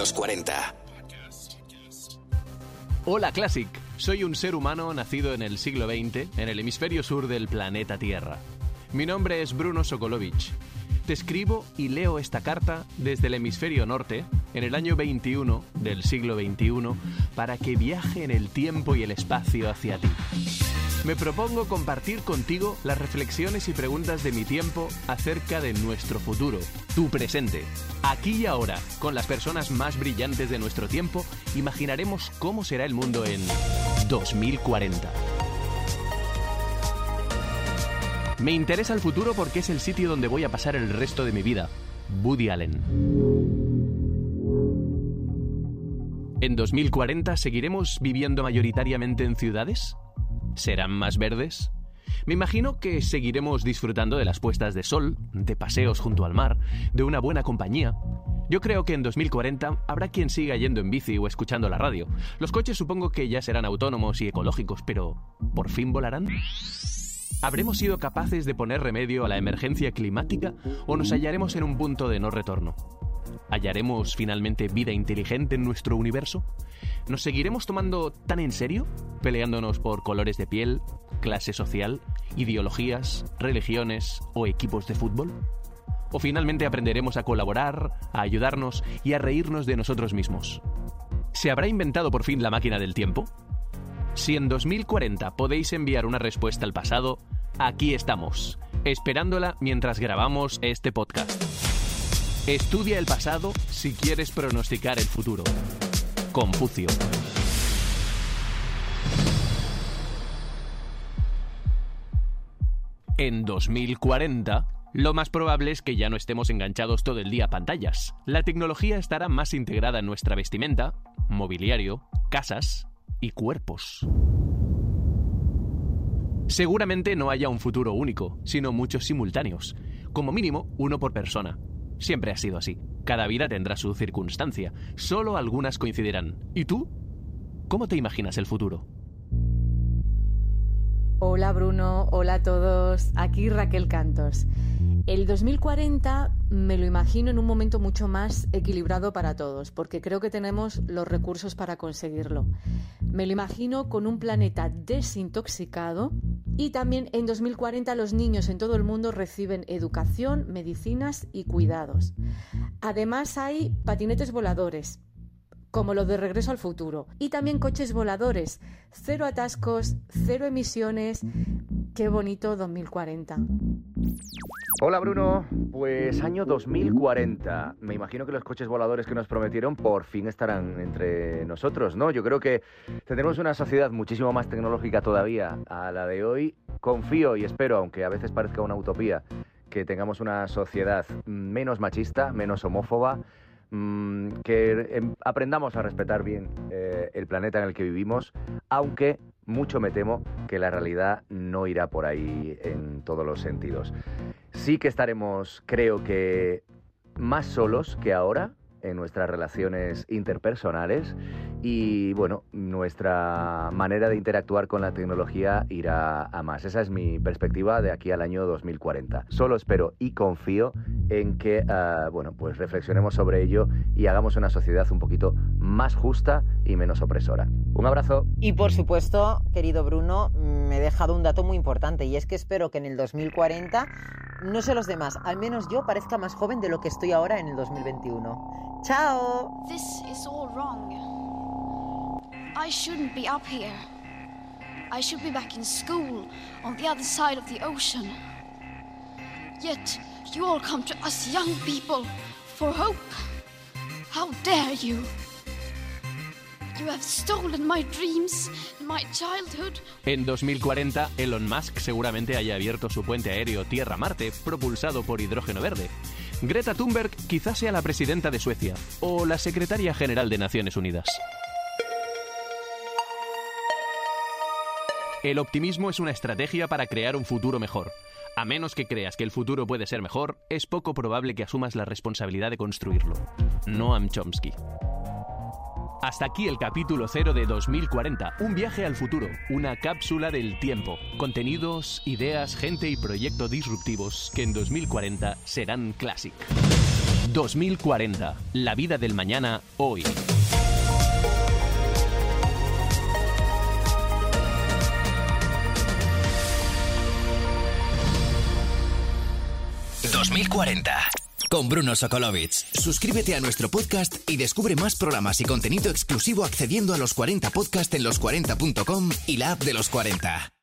los 40. Hola Classic, soy un ser humano nacido en el siglo XX en el hemisferio sur del planeta Tierra. Mi nombre es Bruno Sokolovich. Te escribo y leo esta carta desde el hemisferio norte en el año 21 del siglo XXI para que viaje en el tiempo y el espacio hacia ti. Me propongo compartir contigo las reflexiones y preguntas de mi tiempo acerca de nuestro futuro, tu presente. Aquí y ahora, con las personas más brillantes de nuestro tiempo, imaginaremos cómo será el mundo en 2040. Me interesa el futuro porque es el sitio donde voy a pasar el resto de mi vida. Woody Allen. ¿En 2040 seguiremos viviendo mayoritariamente en ciudades? ¿Serán más verdes? Me imagino que seguiremos disfrutando de las puestas de sol, de paseos junto al mar, de una buena compañía. Yo creo que en 2040 habrá quien siga yendo en bici o escuchando la radio. Los coches supongo que ya serán autónomos y ecológicos, pero ¿por fin volarán? ¿Habremos sido capaces de poner remedio a la emergencia climática o nos hallaremos en un punto de no retorno? ¿Hallaremos finalmente vida inteligente en nuestro universo? ¿Nos seguiremos tomando tan en serio? ¿Peleándonos por colores de piel, clase social, ideologías, religiones o equipos de fútbol? ¿O finalmente aprenderemos a colaborar, a ayudarnos y a reírnos de nosotros mismos? ¿Se habrá inventado por fin la máquina del tiempo? Si en 2040 podéis enviar una respuesta al pasado, aquí estamos, esperándola mientras grabamos este podcast. Estudia el pasado si quieres pronosticar el futuro. Confucio. En 2040, lo más probable es que ya no estemos enganchados todo el día a pantallas. La tecnología estará más integrada en nuestra vestimenta, mobiliario, casas y cuerpos. Seguramente no haya un futuro único, sino muchos simultáneos, como mínimo uno por persona. Siempre ha sido así. Cada vida tendrá su circunstancia. Solo algunas coincidirán. ¿Y tú? ¿Cómo te imaginas el futuro? Hola Bruno, hola a todos. Aquí Raquel Cantos. El 2040 me lo imagino en un momento mucho más equilibrado para todos, porque creo que tenemos los recursos para conseguirlo. Me lo imagino con un planeta desintoxicado y también en 2040 los niños en todo el mundo reciben educación, medicinas y cuidados. Además hay patinetes voladores, como los de Regreso al Futuro. Y también coches voladores. Cero atascos, cero emisiones. Qué bonito 2040. Hola Bruno, pues año 2040. Me imagino que los coches voladores que nos prometieron por fin estarán entre nosotros, ¿no? Yo creo que tendremos una sociedad muchísimo más tecnológica todavía a la de hoy. Confío y espero, aunque a veces parezca una utopía, que tengamos una sociedad menos machista, menos homófoba, Mm, que em, aprendamos a respetar bien eh, el planeta en el que vivimos, aunque mucho me temo que la realidad no irá por ahí en todos los sentidos. Sí que estaremos, creo que, más solos que ahora, en nuestras relaciones interpersonales y bueno, nuestra manera de interactuar con la tecnología irá a más. Esa es mi perspectiva de aquí al año 2040. Solo espero y confío en que ah, bueno, pues reflexionemos sobre ello y hagamos una sociedad un poquito más justa y menos opresora. Un abrazo. Y por supuesto, querido Bruno, me he dejado un dato muy importante y es que espero que en el 2040, no sé los demás, al menos yo parezca más joven de lo que estoy ahora en el 2021. Ciao. This is all wrong. I shouldn't be up here. I should be back in school on the other side of the ocean. Yet you all come to us young people for hope. How dare you? You. En 2040, Elon Musk seguramente haya abierto su puente aéreo Tierra-Marte propulsado por hidrógeno verde. Greta Thunberg quizás sea la presidenta de Suecia o la secretaria general de Naciones Unidas. El optimismo es una estrategia para crear un futuro mejor. A menos que creas que el futuro puede ser mejor, es poco probable que asumas la responsabilidad de construirlo. Noam Chomsky. Hasta aquí el capítulo 0 de 2040, un viaje al futuro, una cápsula del tiempo, contenidos, ideas, gente y proyectos disruptivos que en 2040 serán clásico. 2040. La vida del mañana hoy. ...2040... Con Bruno Sokolovic. Suscríbete a nuestro podcast y descubre más programas y contenido exclusivo accediendo a los 40 podcast en los40.com y la app de los 40.